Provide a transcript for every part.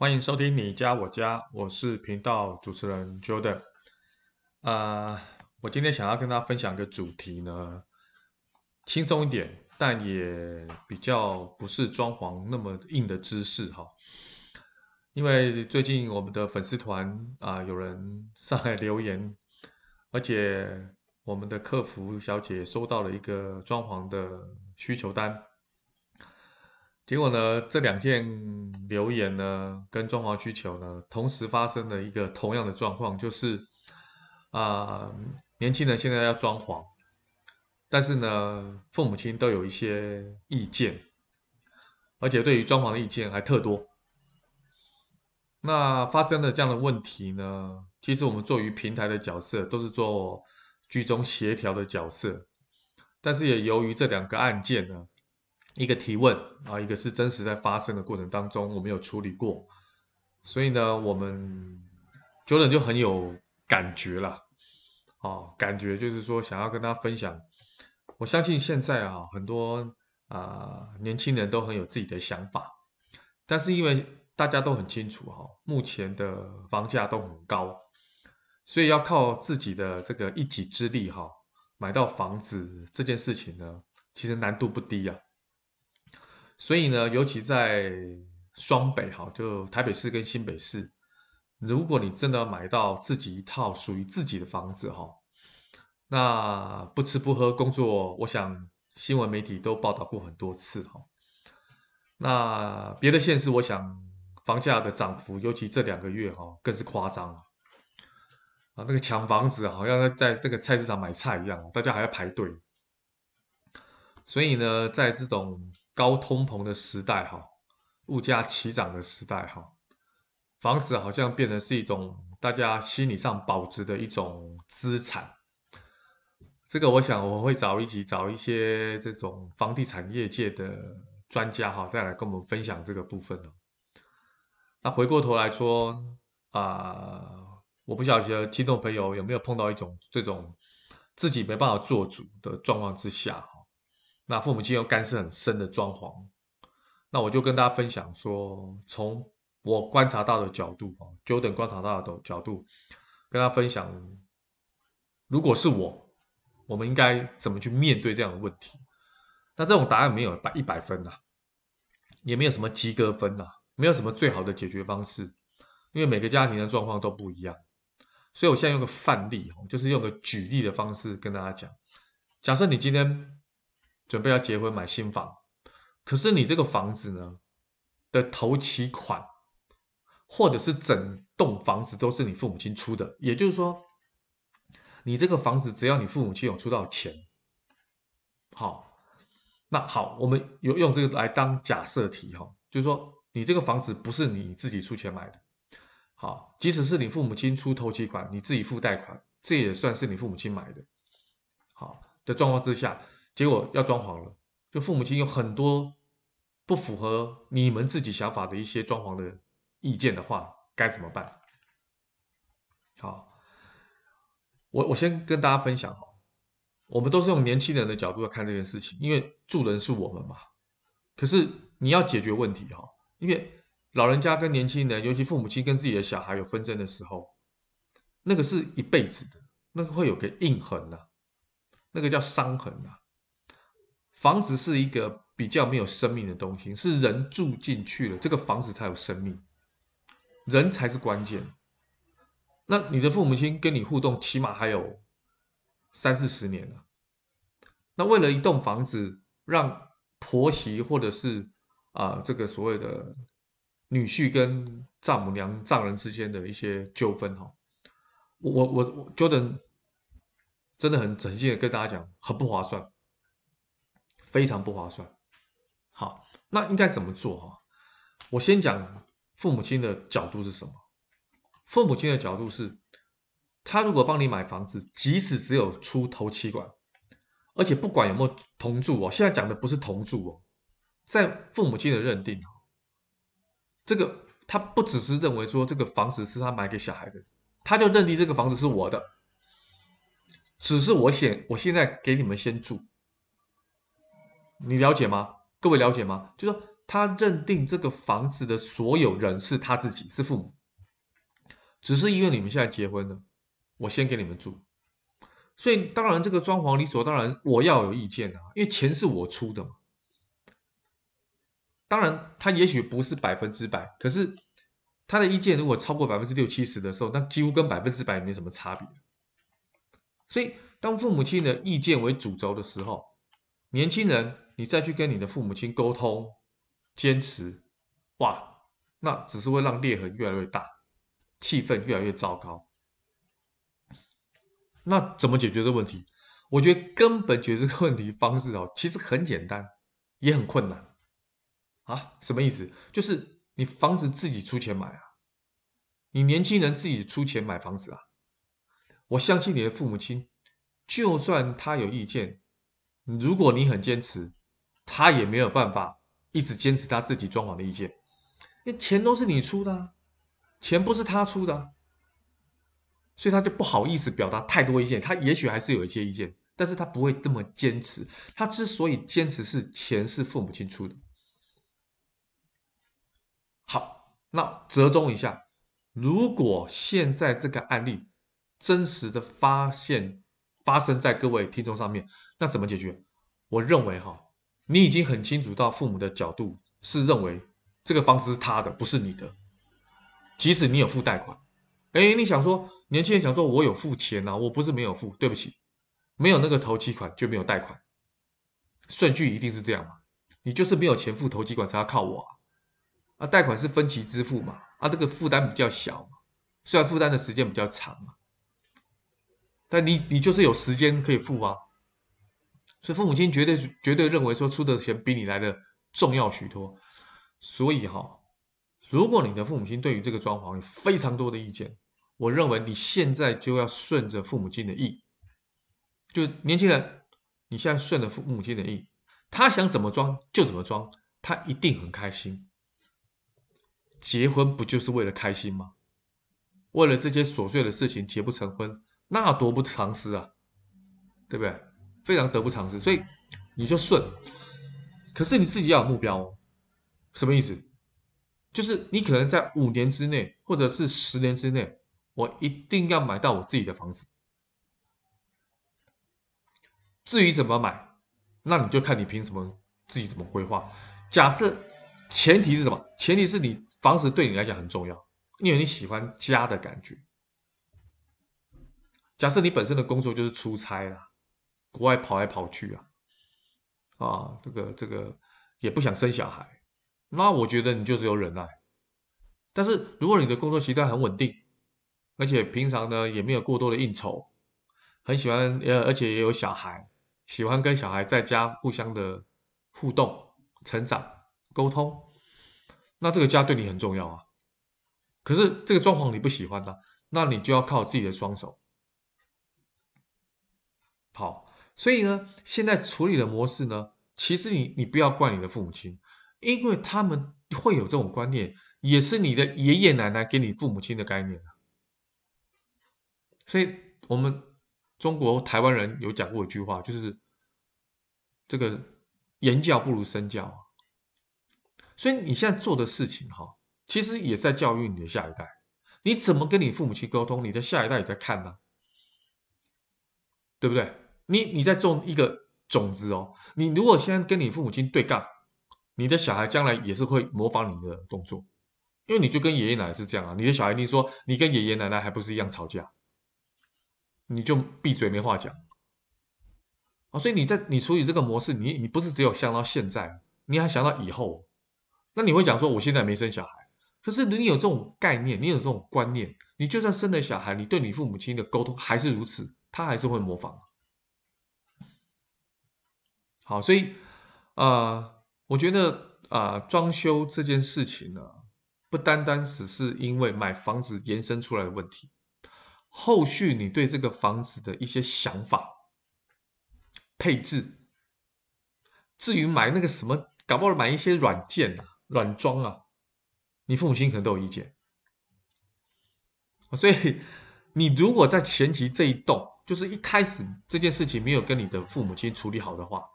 欢迎收听你家我家，我是频道主持人 Jordan。啊、我今天想要跟大家分享一个主题呢，轻松一点，但也比较不是装潢那么硬的知识哈。因为最近我们的粉丝团啊、有人上来留言，而且我们的客服小姐收到了一个装潢的需求单。结果呢，这两件留言呢，跟装潢需求呢，同时发生了一个同样的状况，就是啊、年轻人现在要装潢，但是呢，父母亲都有一些意见，而且对于装潢的意见还特多。那发生了这样的问题呢，其实我们作为平台的角色，都是做居中协调的角色，但是也由于这两个案件呢。一个提问啊，一个是真实在发生的过程当中，我们有处理过，所以呢，我们 Jordan 就很有感觉了，哦，感觉就是说想要跟他分享。我相信现在啊，很多啊年轻人都很有自己的想法，但是因为大家都很清楚哈，目前的房价都很高，所以要靠自己的这个一己之力哈，买到房子这件事情呢，其实难度不低啊。所以呢，尤其在双北哈，就台北市跟新北市，如果你真的要买到自己一套属于自己的房子哈，那不吃不喝工作，我想新闻媒体都报道过很多次哈。那别的县市，我想房价的涨幅，尤其这两个月哈，更是夸张啊！那个抢房子好像在那个菜市场买菜一样，大家还要排队。所以呢，在这种高通膨的时代，哈，物价齐涨的时代，哈，房子好像变成是一种大家心理上保值的一种资产。这个，我想我会找一起找一些这种房地产业界的专家，哈，再来跟我们分享这个部分。那回过头来说，啊、我不晓得听众朋友有没有碰到一种这种自己没办法做主的状况之下。那父母亲又干涉很深的装潢，那我就跟大家分享说，从我观察到的角度啊，Jordan 观察到的角度，跟他分享，如果是我，我们应该怎么去面对这样的问题？那这种答案没有百一百分呐，也没有什么及格分呐，没有什么最好的解决方式，因为每个家庭的状况都不一样，所以我现在用个范例，就是用个举例的方式跟大家讲，假设你今天。准备要结婚买新房，可是你这个房子呢的头期款，或者是整栋房子都是你父母亲出的，也就是说，你这个房子只要你父母亲有出到钱，好，那好，我们有用这个来当假设题哈，就是说你这个房子不是你自己出钱买的，好，即使是你父母亲出头期款，你自己付贷款，这也算是你父母亲买的，好的状况之下。结果要装潢了，就父母亲有很多不符合你们自己想法的一些装潢的意见的话，该怎么办？好，我我先跟大家分享哈，我们都是用年轻人的角度来看这件事情，因为住人是我们嘛。可是你要解决问题哈，因为老人家跟年轻人，尤其父母亲跟自己的小孩有纷争的时候，那个是一辈子的，那个会有个印痕呐，那个叫伤痕呐。房子是一个比较没有生命的东西，是人住进去了，这个房子才有生命，人才是关键。那你的父母亲跟你互动，起码还有三四十年了。那为了一栋房子，让婆媳或者是啊、这个所谓的女婿跟丈母娘、丈人之间的一些纠纷哈，我我我 Jordan 真的很诚心的跟大家讲，很不划算。非常不划算。好，那应该怎么做哈？我先讲父母亲的角度是什么？父母亲的角度是，他如果帮你买房子，即使只有出头期款，而且不管有没有同住哦，现在讲的不是同住哦，在父母亲的认定，这个他不只是认为说这个房子是他买给小孩的，他就认定这个房子是我的，只是我先我现在给你们先住。你了解吗？各位了解吗？就是说，他认定这个房子的所有人是他自己，是父母，只是因为你们现在结婚了，我先给你们住，所以当然这个装潢理所当然我要有意见啊，因为钱是我出的嘛。当然，他也许不是百分之百，可是他的意见如果超过百分之六七十的时候，那几乎跟百分之百没什么差别。所以，当父母亲的意见为主轴的时候，年轻人。你再去跟你的父母亲沟通、坚持，哇，那只是会让裂痕越来越大，气氛越来越糟糕。那怎么解决这个问题？我觉得根本解决这个问题方式哦，其实很简单，也很困难啊。什么意思？就是你房子自己出钱买啊，你年轻人自己出钱买房子啊。我相信你的父母亲，就算他有意见，如果你很坚持。他也没有办法一直坚持他自己装潢的意见，因为钱都是你出的啊，钱不是他出的啊，所以他就不好意思表达太多意见。他也许还是有一些意见，但是他不会这么坚持。他之所以坚持是钱是父母亲出的。好，那折中一下，如果现在这个案例真实的发现发生在各位听众上面，那怎么解决？我认为哈。你已经很清楚到父母的角度是认为这个房子是他的，不是你的。即使你有付贷款，哎，你想说年轻人想说，我有付钱啊，我不是没有付，对不起，没有那个头期款就没有贷款，顺序一定是这样嘛？你就是没有钱付头期款才要靠我啊，啊，贷款是分期支付嘛，啊，这个负担比较小嘛，虽然负担的时间比较长嘛，但你你就是有时间可以付啊。所以父母亲绝对绝对认为说出的钱比你来的重要许多，所以哈，如果你的父母亲对于这个装潢有非常多的意见，我认为你现在就要顺着父母亲的意，就年轻人，你现在顺着父母亲的意，他想怎么装就怎么装，他一定很开心。结婚不就是为了开心吗？为了这些琐碎的事情结不成婚，那多不偿失啊，对不对？非常得不偿失，所以你就顺。可是你自己要有目标哦，什么意思？就是你可能在五年之内，或者是十年之内，我一定要买到我自己的房子。至于怎么买，那你就看你凭什么自己怎么规划。假设前提是什么？前提是你房子对你来讲很重要，因为你喜欢家的感觉。假设你本身的工作就是出差啦。国外跑来跑去啊，啊，这个这个也不想生小孩，那我觉得你就是有忍耐。但是如果你的工作习惯很稳定，而且平常呢也没有过多的应酬，很喜欢呃，而且也有小孩，喜欢跟小孩在家互相的互动、成长、沟通，那这个家对你很重要啊。可是这个状况你不喜欢呢，那你就要靠自己的双手。好。所以呢，现在处理的模式呢，其实你你不要怪你的父母亲，因为他们会有这种观念，也是你的爷爷奶奶给你父母亲的概念。所以，我们中国台湾人有讲过一句话，就是这个言教不如身教。所以你现在做的事情哈，其实也在教育你的下一代。你怎么跟你父母亲沟通，你的下一代也在看呢，对不对？你你在种一个种子哦，你如果现在跟你父母亲对杠，你的小孩将来也是会模仿你的动作，因为你就跟爷爷奶奶是这样啊，你的小孩你说你跟爷爷奶奶还不是一样吵架，你就闭嘴没话讲啊，所以你在你处理这个模式，你你不是只有想到现在，你还想到以后，那你会讲说我现在没生小孩，可是你有这种概念，你有这种观念，你就算生了小孩，你对你父母亲的沟通还是如此，他还是会模仿。好，所以，呃，我觉得啊，呃，装修这件事情呢，不单单只是因为买房子延伸出来的问题，后续你对这个房子的一些想法、配置，至于买那个什么，搞不好买一些软件啊、软装啊，你父母亲可能都有意见。所以，你如果在前期这一栋，就是一开始这件事情没有跟你的父母亲处理好的话，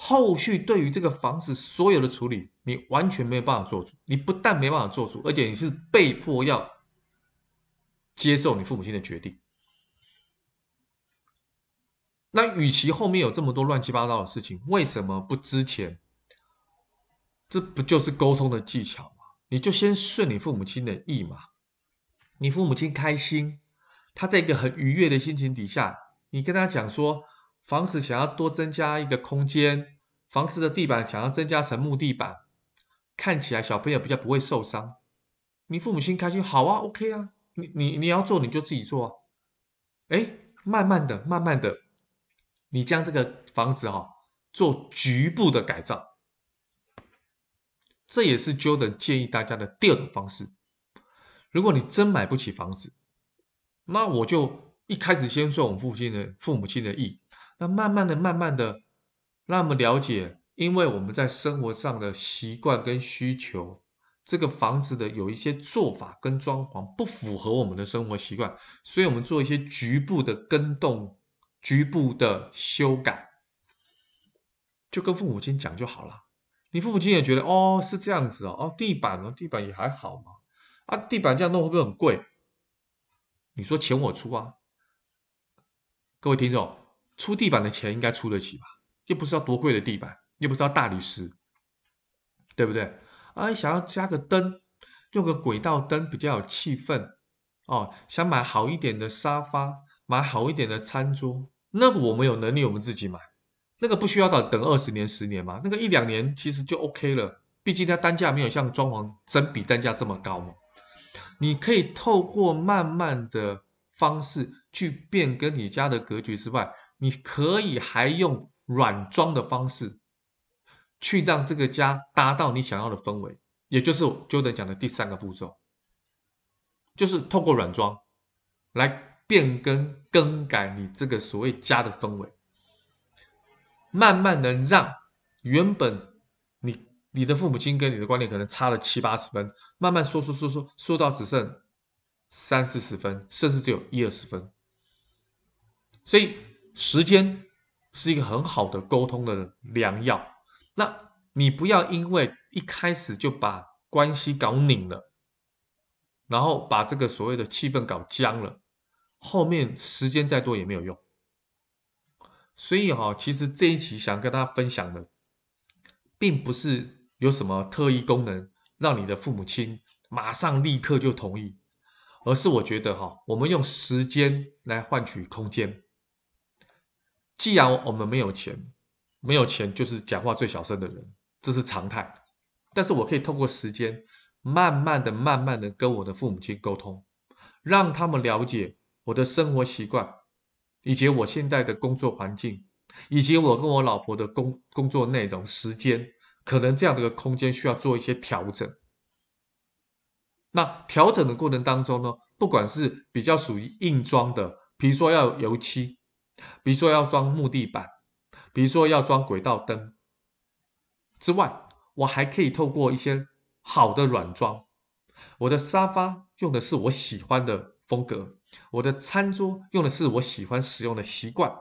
后续对于这个房子所有的处理，你完全没有办法做主。你不但没办法做主，而且你是被迫要接受你父母亲的决定。那与其后面有这么多乱七八糟的事情，为什么不之前？这不就是沟通的技巧吗？你就先顺你父母亲的意嘛。你父母亲开心，他在一个很愉悦的心情底下，你跟他讲说，房子想要多增加一个空间，房子的地板想要增加成木地板，看起来小朋友比较不会受伤。你父母亲开心，好啊，OK 啊，你你你要做你就自己做啊。哎，慢慢的，慢慢的，你将这个房子哈、哦、做局部的改造，这也是 Jordan 建议大家的第二种方式。如果你真买不起房子，那我就一开始先顺我父亲的父母亲的意，那慢慢的、慢慢的，让我们了解，因为我们在生活上的习惯跟需求，这个房子的有一些做法跟装潢不符合我们的生活习惯，所以我们做一些局部的更动、局部的修改，就跟父母亲讲就好了。你父母亲也觉得哦，是这样子哦，哦，地板呢，地板也还好嘛。啊，地板这样弄会不会很贵？你说钱我出啊，各位听众，出地板的钱应该出得起吧？又不是要多贵的地板，又不是要大理石，对不对？啊，想要加个灯，用个轨道灯比较有气氛哦。想买好一点的沙发，买好一点的餐桌，那个我们有能力，我们自己买，那个不需要等等二十年、十年嘛，那个一两年其实就 OK 了。毕竟它单价没有像装潢整笔单价这么高嘛。你可以透过慢慢的方式去变更你家的格局之外，你可以还用软装的方式去让这个家达到你想要的氛围，也就是 Jordan 讲的第三个步骤，就是透过软装来变更更改你这个所谓家的氛围，慢慢的让原本。你的父母亲跟你的观念可能差了七八十分，慢慢说说说说说到只剩三四十分，甚至只有一二十分。所以时间是一个很好的沟通的良药。那你不要因为一开始就把关系搞拧了，然后把这个所谓的气氛搞僵了，后面时间再多也没有用。所以哈，其实这一期想跟大家分享的，并不是。有什么特异功能让你的父母亲马上立刻就同意？而是我觉得哈，我们用时间来换取空间。既然我们没有钱，没有钱就是讲话最小声的人，这是常态。但是我可以透过时间，慢慢的、慢慢的跟我的父母亲沟通，让他们了解我的生活习惯，以及我现在的工作环境，以及我跟我老婆的工工作内容、时间。可能这样的一个空间需要做一些调整。那调整的过程当中呢，不管是比较属于硬装的，比如说要油漆，比如说要装木地板，比如说要装轨道灯之外，我还可以透过一些好的软装。我的沙发用的是我喜欢的风格，我的餐桌用的是我喜欢使用的习惯，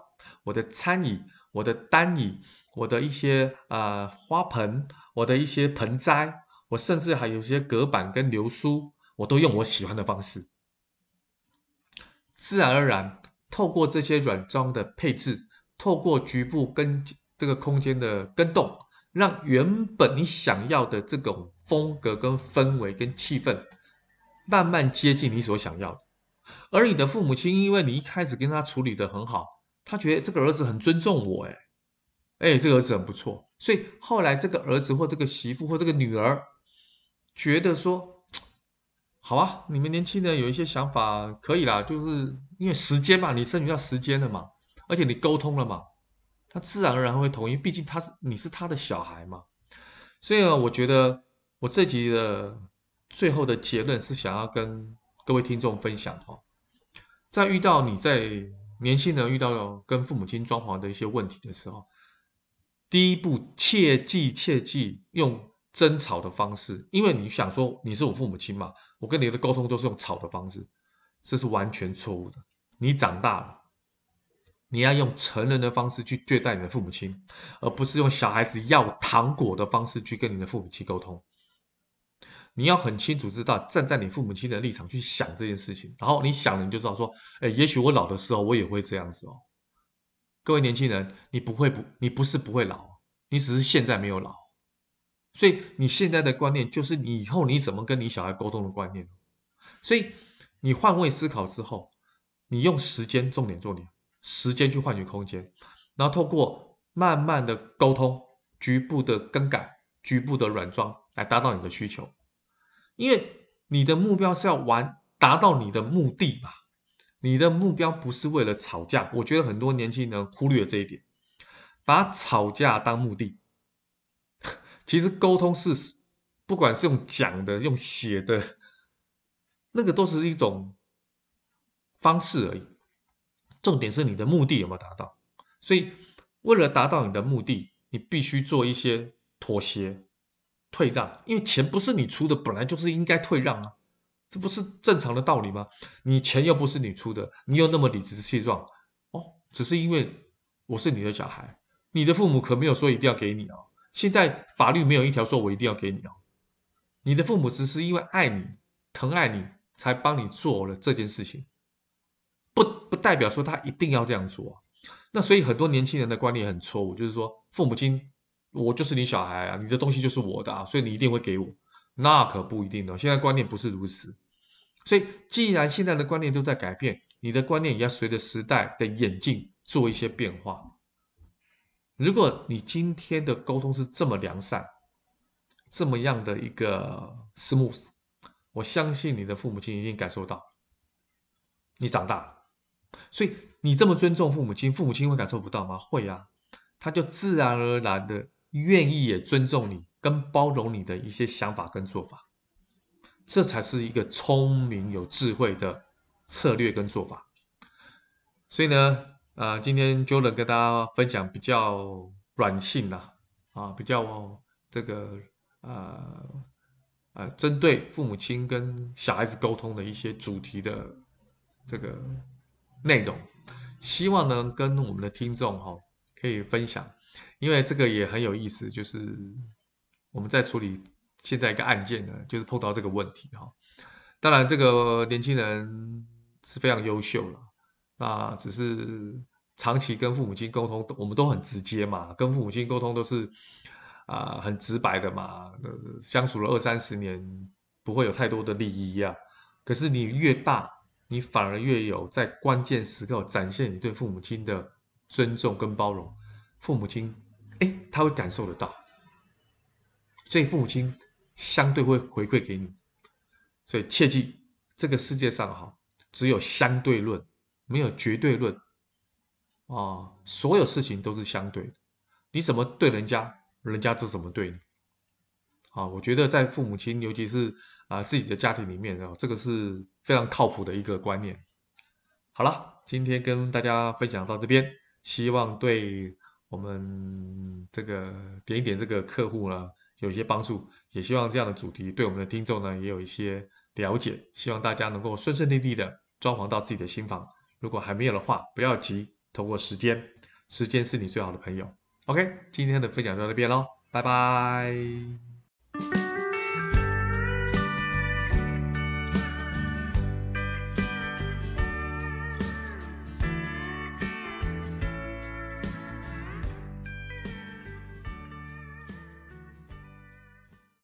我的餐椅，我的单椅。我的一些呃花盆，我的一些盆栽，我甚至还有一些隔板跟流苏，我都用我喜欢的方式。自然而然，透过这些软装的配置，透过局部跟这个空间的跟动，让原本你想要的这种风格跟氛围跟气氛，慢慢接近你所想要的。而你的父母亲，因为你一开始跟他处理的很好，他觉得这个儿子很尊重我，诶哎，这个儿子很不错，所以后来这个儿子或这个媳妇或这个女儿觉得说，好啊，你们年轻人有一些想法可以啦，就是因为时间嘛，你剩余到时间了嘛，而且你沟通了嘛，他自然而然会同意，毕竟他是你是他的小孩嘛，所以呢，我觉得我这集的最后的结论是想要跟各位听众分享哈，在遇到你在年轻人遇到跟父母亲装潢的一些问题的时候，第一步切记切记用争吵的方式，因为你想说你是我父母亲嘛，我跟你的沟通都是用吵的方式，这是完全错误的。你长大了，你要用成人的方式去对待你的父母亲，而不是用小孩子要糖果的方式去跟你的父母亲沟通。你要很清楚知道，站在你父母亲的立场去想这件事情，然后你想了你就知道说，哎，也许我老的时候我也会这样子哦。各位年轻人，你不会不，你不是不会老，你只是现在没有老。所以你现在的观念就是你以后你怎么跟你小孩沟通的观念。所以你换位思考之后，你用时间重点做点，时间去换取空间，然后透过慢慢的沟通，局部的更改，局部的软装来达到你的需求。因为你的目标是要完达到你的目的嘛，你的目标不是为了吵架。我觉得很多年轻人忽略了这一点，把吵架当目的。其实沟通是，不管是用讲的、用写的，那个都是一种方式而已。重点是你的目的有没有达到。所以，为了达到你的目的，你必须做一些妥协。退让，因为钱不是你出的，本来就是应该退让啊，这不是正常的道理吗？你钱又不是你出的，你又那么理直气壮哦，只是因为我是你的小孩，你的父母可没有说一定要给你哦。现在法律没有一条说我一定要给你哦，你的父母只是因为爱你、疼爱你，才帮你做了这件事情，不不代表说他一定要这样做。那所以很多年轻人的观念很错误，就是说父母亲。我就是你小孩啊，你的东西就是我的啊，所以你一定会给我，那可不一定的。现在观念不是如此，所以既然现在的观念都在改变，你的观念也要随着时代的演进做一些变化。如果你今天的沟通是这么良善，这么样的一个 smooth，我相信你的父母亲已经感受到你长大了，所以你这么尊重父母亲，父母亲会感受不到吗？会啊，他就自然而然的。愿意也尊重你跟包容你的一些想法跟做法，这才是一个聪明有智慧的策略跟做法。所以呢，呃，今天 Jordan 跟大家分享比较软性的啊，比较这个呃呃，针对父母亲跟小孩子沟通的一些主题的这个内容，希望呢跟我们的听众哈可以分享。因为这个也很有意思，就是我们在处理现在一个案件呢，就是碰到这个问题哈。当然，这个年轻人是非常优秀了，啊，只是长期跟父母亲沟通，我们都很直接嘛，跟父母亲沟通都是啊很直白的嘛，相处了二三十年，不会有太多的利益呀。可是你越大，你反而越有在关键时刻展现你对父母亲的尊重跟包容，父母亲。哎，他会感受得到，所以父母亲相对会回馈给你，所以切记，这个世界上哈，只有相对论，没有绝对论，啊，所有事情都是相对的，你怎么对人家，人家就怎么对你，啊，我觉得在父母亲，尤其是啊自己的家庭里面啊，这个是非常靠谱的一个观念。好了，今天跟大家分享到这边，希望对。我们这个点一点这个客户呢，有一些帮助，也希望这样的主题对我们的听众呢也有一些了解，希望大家能够顺顺利利的装潢到自己的新房。如果还没有的话，不要急，通过时间，时间是你最好的朋友。OK，今天的分享就到这边喽，拜拜。